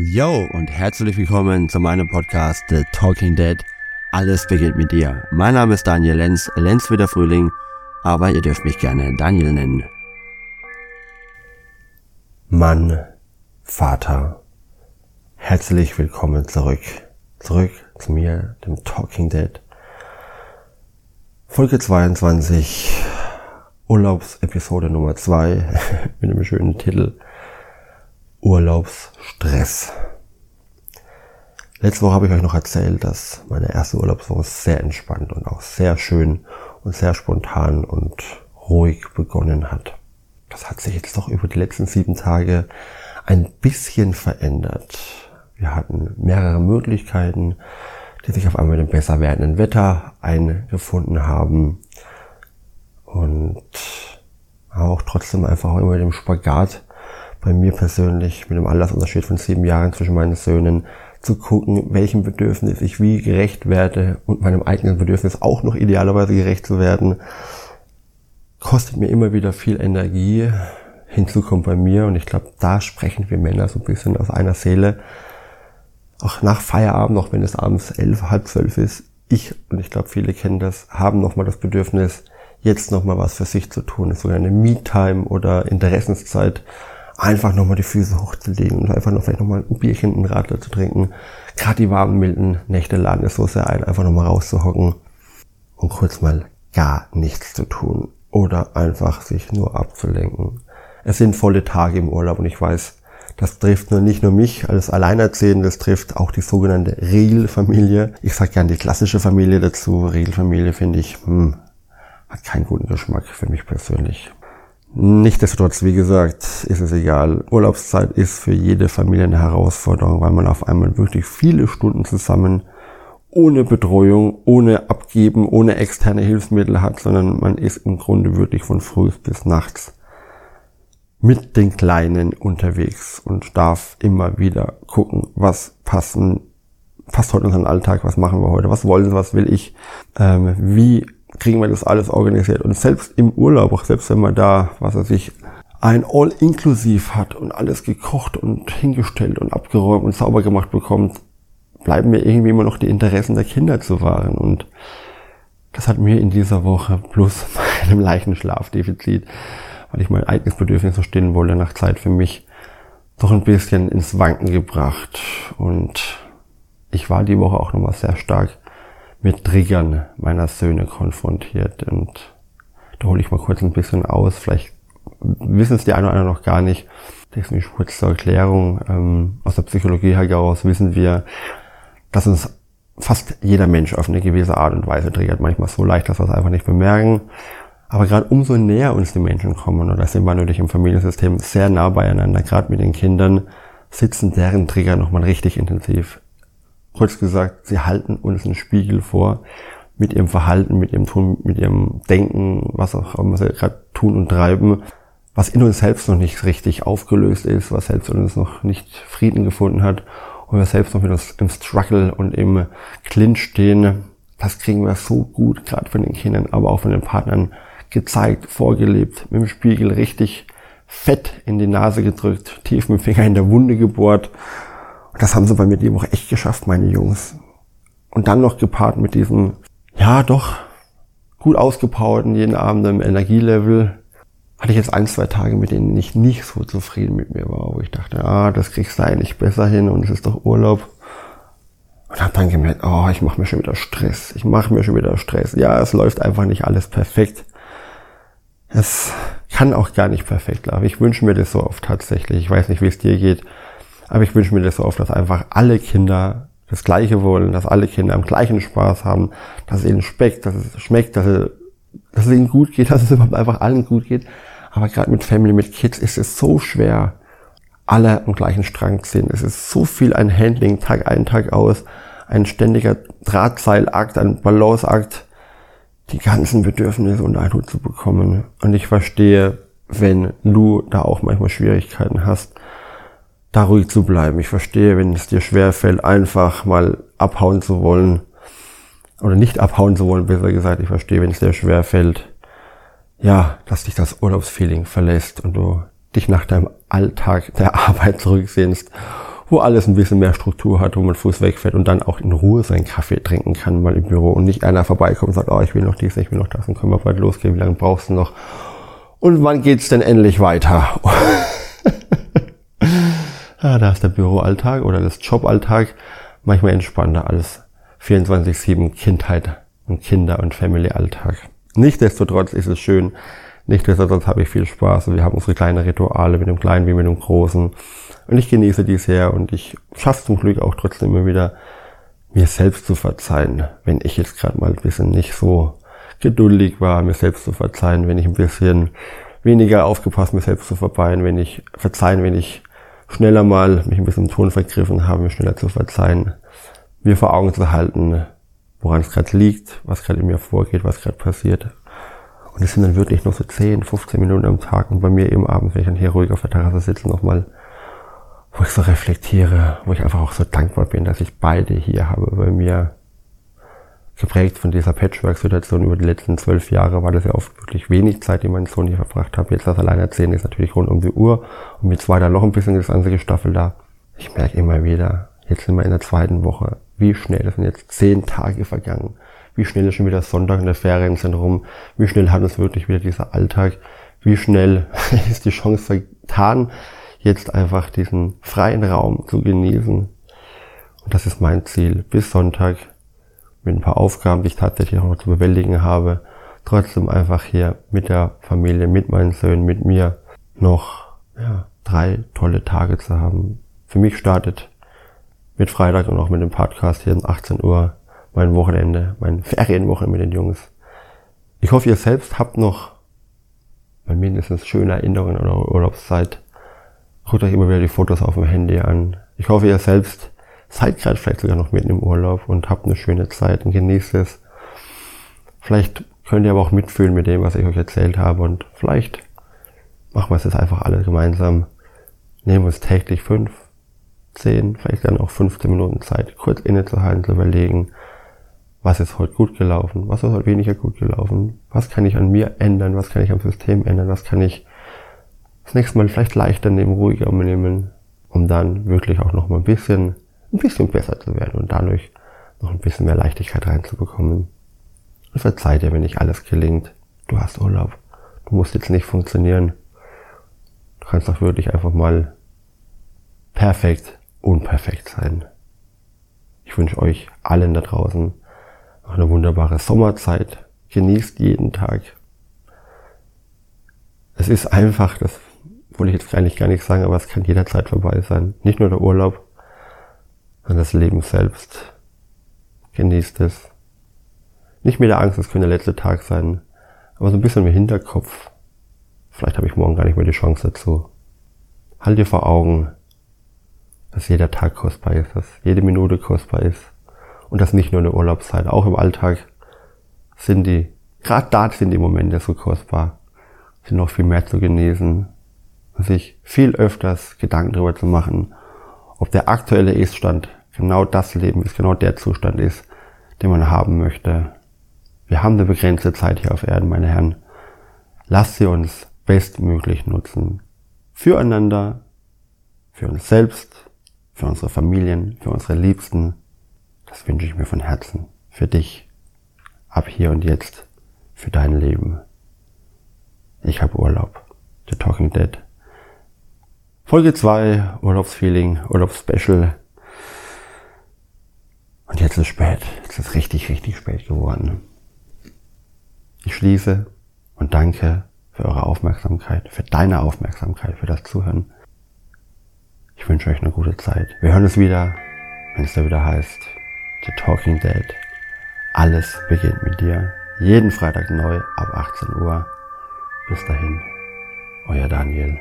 Yo und herzlich willkommen zu meinem Podcast The Talking Dead. Alles beginnt mit dir. Mein Name ist Daniel Lenz, Lenz wie der Frühling, aber ihr dürft mich gerne Daniel nennen. Mann, Vater, herzlich willkommen zurück. Zurück zu mir, dem Talking Dead. Folge 22, Urlaubsepisode Nummer 2 mit einem schönen Titel Urlaubsstress. Letzte Woche habe ich euch noch erzählt, dass meine erste Urlaubswoche sehr entspannt und auch sehr schön und sehr spontan und ruhig begonnen hat. Das hat sich jetzt doch über die letzten sieben Tage ein bisschen verändert. Wir hatten mehrere Möglichkeiten, die sich auf einmal mit dem besser werdenden Wetter eingefunden haben und auch trotzdem einfach immer mit dem Spagat bei mir persönlich mit dem Altersunterschied von sieben Jahren zwischen meinen Söhnen zu gucken, welchem Bedürfnis ich wie gerecht werde und meinem eigenen Bedürfnis auch noch idealerweise gerecht zu werden, kostet mir immer wieder viel Energie. Hinzu kommt bei mir und ich glaube, da sprechen wir Männer so ein bisschen aus einer Seele. Auch nach Feierabend, auch wenn es abends elf, halb zwölf ist, ich und ich glaube, viele kennen das, haben nochmal das Bedürfnis, jetzt nochmal was für sich zu tun, so eine Me-Time oder Interessenszeit einfach nochmal die Füße hochzulegen und einfach noch vielleicht nochmal ein Bierchen, ein Radler zu trinken. Gerade die warmen, milden Nächte laden es so sehr ein, einfach nochmal rauszuhocken und kurz mal gar nichts zu tun oder einfach sich nur abzulenken. Es sind volle Tage im Urlaub und ich weiß, das trifft nur nicht nur mich als Alleinerzählende, das trifft auch die sogenannte Regelfamilie. Ich sage gern die klassische Familie dazu. Regelfamilie finde ich, hm, hat keinen guten Geschmack für mich persönlich. Nichtsdestotrotz, wie gesagt, ist es egal. Urlaubszeit ist für jede Familie eine Herausforderung, weil man auf einmal wirklich viele Stunden zusammen ohne Betreuung, ohne Abgeben, ohne externe Hilfsmittel hat, sondern man ist im Grunde wirklich von früh bis nachts mit den Kleinen unterwegs und darf immer wieder gucken, was passen, passt heute unseren Alltag, was machen wir heute, was wollen was will ich, ähm, wie kriegen wir das alles organisiert. Und selbst im Urlaub, auch selbst wenn man da, was er sich ein All-Inklusiv hat und alles gekocht und hingestellt und abgeräumt und sauber gemacht bekommt, bleiben mir irgendwie immer noch die Interessen der Kinder zu wahren. Und das hat mir in dieser Woche plus meinem leichten Schlafdefizit, weil ich mein eigenes Bedürfnis stillen wollte nach Zeit für mich, doch ein bisschen ins Wanken gebracht. Und ich war die Woche auch nochmal sehr stark mit Triggern meiner Söhne konfrontiert. Und da hole ich mal kurz ein bisschen aus. Vielleicht wissen es die eine oder andere noch gar nicht. Deswegen kurz zur Erklärung. Ähm, aus der Psychologie heraus wissen wir, dass uns fast jeder Mensch auf eine gewisse Art und Weise triggert. Manchmal so leicht, dass wir es einfach nicht bemerken. Aber gerade umso näher uns die Menschen kommen, oder sind wir natürlich im Familiensystem sehr nah beieinander, gerade mit den Kindern, sitzen deren Trigger nochmal richtig intensiv kurz gesagt, sie halten uns einen Spiegel vor mit ihrem Verhalten, mit ihrem Tun, mit ihrem Denken, was auch immer sie gerade tun und treiben, was in uns selbst noch nicht richtig aufgelöst ist, was selbst in uns noch nicht Frieden gefunden hat und wir selbst noch mit uns im Struggle und im Clinch stehen. Das kriegen wir so gut, gerade von den Kindern, aber auch von den Partnern gezeigt, vorgelebt, mit dem Spiegel richtig fett in die Nase gedrückt, tief mit dem Finger in der Wunde gebohrt das haben sie bei mir die Woche echt geschafft, meine Jungs. Und dann noch gepaart mit diesem, ja doch, gut ausgepowerten jeden Abend im Energielevel, hatte ich jetzt ein, zwei Tage, mit denen ich nicht so zufrieden mit mir war, wo ich dachte, ah, das kriegst du eigentlich besser hin und es ist doch Urlaub. Und habe dann gemerkt, oh, ich mache mir schon wieder Stress. Ich mache mir schon wieder Stress. Ja, es läuft einfach nicht alles perfekt. Es kann auch gar nicht perfekt laufen. Ich wünsche mir das so oft tatsächlich. Ich weiß nicht, wie es dir geht. Aber ich wünsche mir das so oft, dass einfach alle Kinder das Gleiche wollen, dass alle Kinder am gleichen Spaß haben, dass es ihnen schmeckt, dass es schmeckt, dass es, dass es ihnen gut geht, dass es überhaupt einfach allen gut geht. Aber gerade mit Family, mit Kids ist es so schwer, alle am gleichen Strang zu sehen. Es ist so viel ein Handling, Tag ein, Tag aus, ein ständiger Drahtseilakt, ein Balanceakt, die ganzen Bedürfnisse unter einen Hut zu bekommen. Und ich verstehe, wenn du da auch manchmal Schwierigkeiten hast, da ruhig zu bleiben. Ich verstehe, wenn es dir schwer fällt, einfach mal abhauen zu wollen. Oder nicht abhauen zu wollen, besser gesagt. Ich verstehe, wenn es dir schwer fällt, ja, dass dich das Urlaubsfeeling verlässt und du dich nach deinem Alltag der Arbeit zurücksehnst, wo alles ein bisschen mehr Struktur hat, wo man Fuß wegfährt und dann auch in Ruhe seinen Kaffee trinken kann mal im Büro und nicht einer vorbeikommt und sagt, oh, ich will noch dies, ich will noch das und können wir bald losgehen, wie lange brauchst du noch? Und wann geht's denn endlich weiter? ja, da ist der Büroalltag oder das Joballtag manchmal entspannter als 24-7 Kindheit und Kinder- und Family-Alltag. Nichtsdestotrotz ist es schön, nichtsdestotrotz habe ich viel Spaß wir haben unsere kleinen Rituale mit dem Kleinen wie mit dem Großen. Und ich genieße dies sehr und ich schaffe zum Glück auch trotzdem immer wieder, mir selbst zu verzeihen, wenn ich jetzt gerade mal ein bisschen nicht so geduldig war, mir selbst zu verzeihen, wenn ich ein bisschen weniger aufgepasst, mir selbst zu verzeihen, wenn ich verzeihen, wenn ich schneller mal mich ein bisschen im Ton vergriffen habe, mir schneller zu verzeihen, mir vor Augen zu halten, woran es gerade liegt, was gerade in mir vorgeht, was gerade passiert. Und es sind dann wirklich nur so 10, 15 Minuten am Tag und bei mir eben abends, wenn ich dann hier ruhig auf der Terrasse sitze, nochmal, wo ich so reflektiere, wo ich einfach auch so dankbar bin, dass ich beide hier habe bei mir. Geprägt von dieser Patchwork-Situation über die letzten zwölf Jahre war das ja oft wirklich wenig Zeit, die mein Sohn hier verbracht hat. Jetzt als Alleinerziehende ist natürlich rund um die Uhr und mit zwei dann noch ein bisschen das ganze Gestaffel da. Ich merke immer wieder, jetzt sind wir in der zweiten Woche, wie schnell, das sind jetzt zehn Tage vergangen. Wie schnell ist schon wieder Sonntag in der Ferien sind rum? Wie schnell hat uns wirklich wieder dieser Alltag? Wie schnell ist die Chance vertan, jetzt einfach diesen freien Raum zu genießen? Und das ist mein Ziel. Bis Sonntag mit ein paar Aufgaben, die ich tatsächlich auch noch zu bewältigen habe, trotzdem einfach hier mit der Familie, mit meinen Söhnen, mit mir noch ja, drei tolle Tage zu haben. Für mich startet mit Freitag und auch mit dem Podcast hier um 18 Uhr mein Wochenende, mein Ferienwoche mit den Jungs. Ich hoffe, ihr selbst habt noch mindestens schöne Erinnerungen an eure Urlaubszeit. Guckt euch immer wieder die Fotos auf dem Handy an. Ich hoffe, ihr selbst seid gerade vielleicht sogar noch mitten im Urlaub und habt eine schöne Zeit und genießt es. Vielleicht könnt ihr aber auch mitfühlen mit dem, was ich euch erzählt habe und vielleicht machen wir es jetzt einfach alle gemeinsam. Nehmen uns täglich fünf, 10, vielleicht dann auch 15 Minuten Zeit, kurz innezuhalten, zu überlegen, was ist heute gut gelaufen, was ist heute weniger gut gelaufen, was kann ich an mir ändern, was kann ich am System ändern, was kann ich das nächste Mal vielleicht leichter nehmen, ruhiger nehmen, um dann wirklich auch noch mal ein bisschen, ein bisschen besser zu werden und dadurch noch ein bisschen mehr Leichtigkeit reinzubekommen. Und verzeih dir, wenn nicht alles gelingt. Du hast Urlaub. Du musst jetzt nicht funktionieren. Du kannst auch wirklich einfach mal perfekt unperfekt sein. Ich wünsche euch allen da draußen eine wunderbare Sommerzeit. Genießt jeden Tag. Es ist einfach, das wollte ich jetzt eigentlich gar nicht sagen, aber es kann jederzeit vorbei sein. Nicht nur der Urlaub, sondern das Leben selbst. Genießt es. Nicht mit der Angst, es könnte der letzte Tag sein, aber so ein bisschen im Hinterkopf. Vielleicht habe ich morgen gar nicht mehr die Chance dazu. Halt dir vor Augen, dass jeder Tag kostbar ist, dass jede Minute kostbar ist und dass nicht nur in der Urlaubszeit, auch im Alltag sind die, gerade da sind die Momente so kostbar, sind noch viel mehr zu genießen sich viel öfters Gedanken darüber zu machen, ob der aktuelle Iststand genau das Leben ist, genau der Zustand ist, den man haben möchte. Wir haben eine begrenzte Zeit hier auf Erden, meine Herren. Lasst sie uns bestmöglich nutzen. Füreinander, für uns selbst für unsere Familien, für unsere Liebsten. Das wünsche ich mir von Herzen. Für dich. Ab hier und jetzt. Für dein Leben. Ich habe Urlaub. The Talking Dead. Folge 2, Urlaubsfeeling, Urlaubsspecial. Und jetzt ist spät. Jetzt ist richtig, richtig spät geworden. Ich schließe und danke für eure Aufmerksamkeit, für deine Aufmerksamkeit, für das Zuhören. Ich wünsche euch eine gute Zeit. Wir hören es wieder, wenn es da wieder heißt The Talking Dead. Alles beginnt mit dir. Jeden Freitag neu ab 18 Uhr. Bis dahin, euer Daniel.